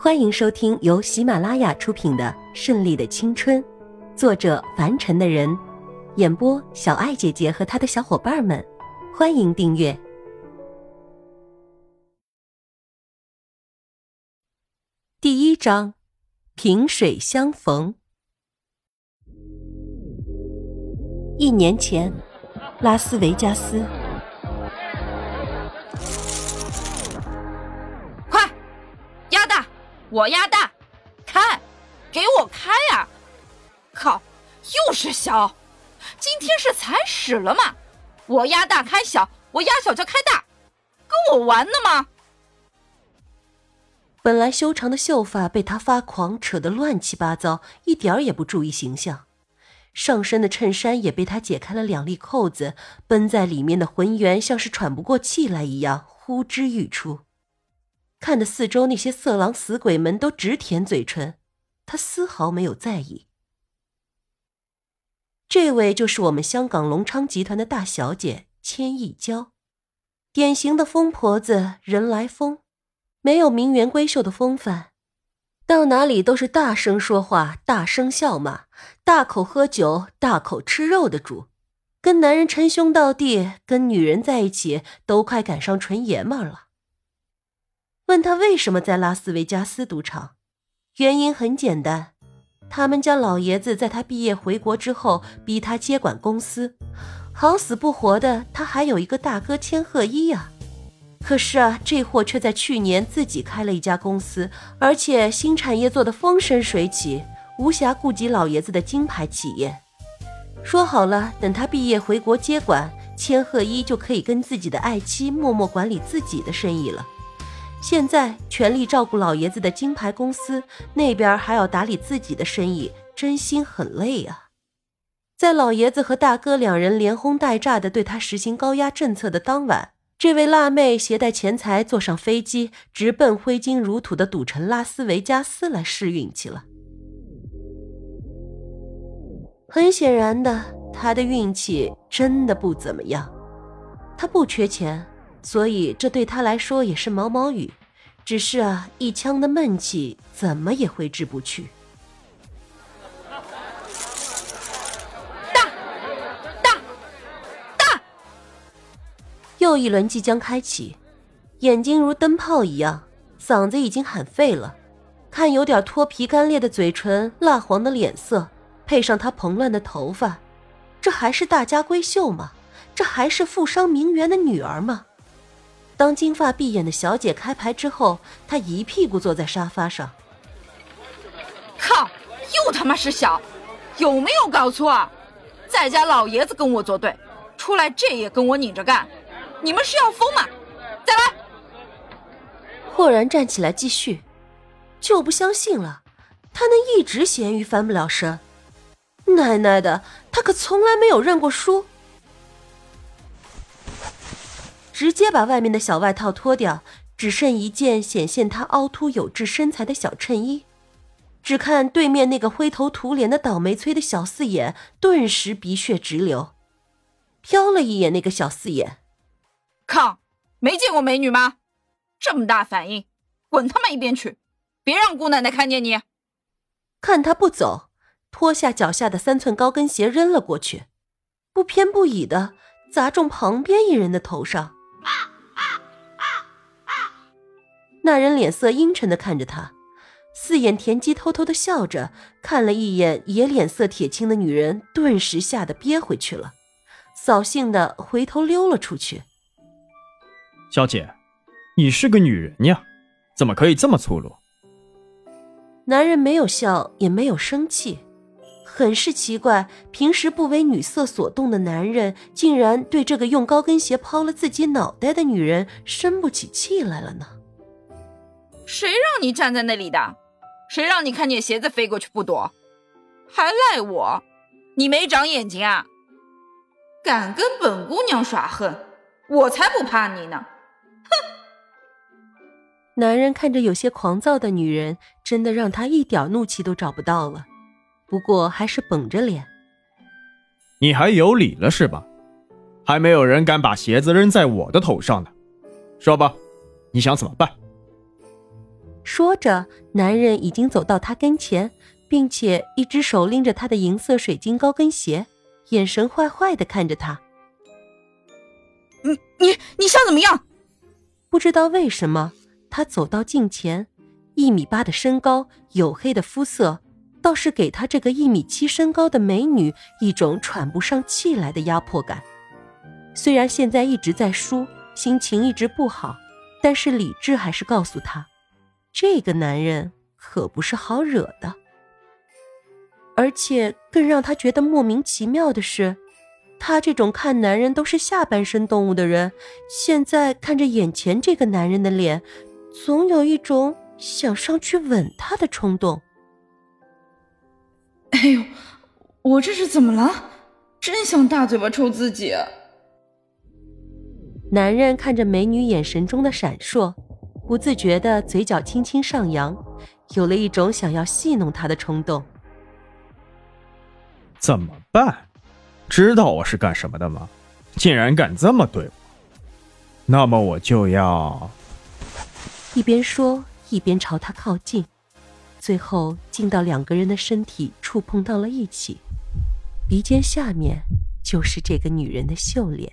欢迎收听由喜马拉雅出品的《顺利的青春》，作者凡尘的人，演播小爱姐姐和她的小伙伴们。欢迎订阅。第一章，萍水相逢。一年前，拉斯维加斯。我鸭蛋，开，给我开啊！靠，又是小，今天是踩屎了吗？我压大开小，我压小就开大，跟我玩呢吗？本来修长的秀发被他发狂扯得乱七八糟，一点儿也不注意形象。上身的衬衫也被他解开了两粒扣子，绷在里面的浑圆像是喘不过气来一样，呼之欲出。看得四周那些色狼死鬼们都直舔嘴唇，他丝毫没有在意。这位就是我们香港隆昌集团的大小姐千亿娇，典型的疯婆子，人来疯，没有名媛闺秀的风范，到哪里都是大声说话、大声笑骂、大口喝酒、大口吃肉的主，跟男人称兄道弟，跟女人在一起都快赶上纯爷们了。问他为什么在拉斯维加斯赌场？原因很简单，他们家老爷子在他毕业回国之后逼他接管公司，好死不活的，他还有一个大哥千鹤一呀。可是啊，这货却在去年自己开了一家公司，而且新产业做得风生水起，无暇顾及老爷子的金牌企业。说好了，等他毕业回国接管，千鹤一就可以跟自己的爱妻默默管理自己的生意了。现在全力照顾老爷子的金牌公司，那边还要打理自己的生意，真心很累啊！在老爷子和大哥两人连轰带炸的对他实行高压政策的当晚，这位辣妹携带钱财坐上飞机，直奔挥金如土的赌城拉斯维加斯来试运气了。很显然的，她的运气真的不怎么样。她不缺钱。所以这对他来说也是毛毛雨，只是啊，一腔的闷气怎么也挥之不去。大，大，大！又一轮即将开启，眼睛如灯泡一样，嗓子已经喊废了。看有点脱皮干裂的嘴唇，蜡黄的脸色，配上他蓬乱的头发，这还是大家闺秀吗？这还是富商名媛的女儿吗？当金发碧眼的小姐开牌之后，她一屁股坐在沙发上。靠！又他妈是小，有没有搞错？在家老爷子跟我作对，出来这也跟我拧着干，你们是要疯吗？再来！霍然站起来继续，就不相信了，他能一直咸鱼翻不了身？奶奶的，他可从来没有认过输。直接把外面的小外套脱掉，只剩一件显现他凹凸有致身材的小衬衣。只看对面那个灰头土脸的倒霉催的小四眼，顿时鼻血直流。瞟了一眼那个小四眼，靠，没见过美女吗？这么大反应，滚他妈一边去！别让姑奶奶看见你。看他不走，脱下脚下的三寸高跟鞋扔了过去，不偏不倚的砸中旁边一人的头上。那人脸色阴沉的看着他，四眼田鸡偷偷的笑着，看了一眼也脸色铁青的女人，顿时吓得憋回去了，扫兴的回头溜了出去。小姐，你是个女人呀，怎么可以这么粗鲁？男人没有笑，也没有生气。很是奇怪，平时不为女色所动的男人，竟然对这个用高跟鞋抛了自己脑袋的女人生不起气来了呢？谁让你站在那里的？谁让你看见鞋子飞过去不躲？还赖我？你没长眼睛啊？敢跟本姑娘耍横，我才不怕你呢！哼！男人看着有些狂躁的女人，真的让他一点怒气都找不到了。不过还是绷着脸。你还有理了是吧？还没有人敢把鞋子扔在我的头上呢。说吧，你想怎么办？说着，男人已经走到她跟前，并且一只手拎着她的银色水晶高跟鞋，眼神坏坏的看着她。你你你想怎么样？不知道为什么，他走到近前，一米八的身高，黝黑的肤色，倒是给他这个一米七身高的美女一种喘不上气来的压迫感。虽然现在一直在输，心情一直不好，但是理智还是告诉他，这个男人可不是好惹的。而且更让他觉得莫名其妙的是，他这种看男人都是下半身动物的人，现在看着眼前这个男人的脸，总有一种想上去吻他的冲动。哎呦，我这是怎么了？真想大嘴巴抽自己！男人看着美女眼神中的闪烁，不自觉的嘴角轻轻上扬，有了一种想要戏弄他的冲动。怎么办？知道我是干什么的吗？竟然敢这么对我！那么我就要……一边说一边朝他靠近，最后近到两个人的身体触碰到了一起，鼻尖下面就是这个女人的秀脸。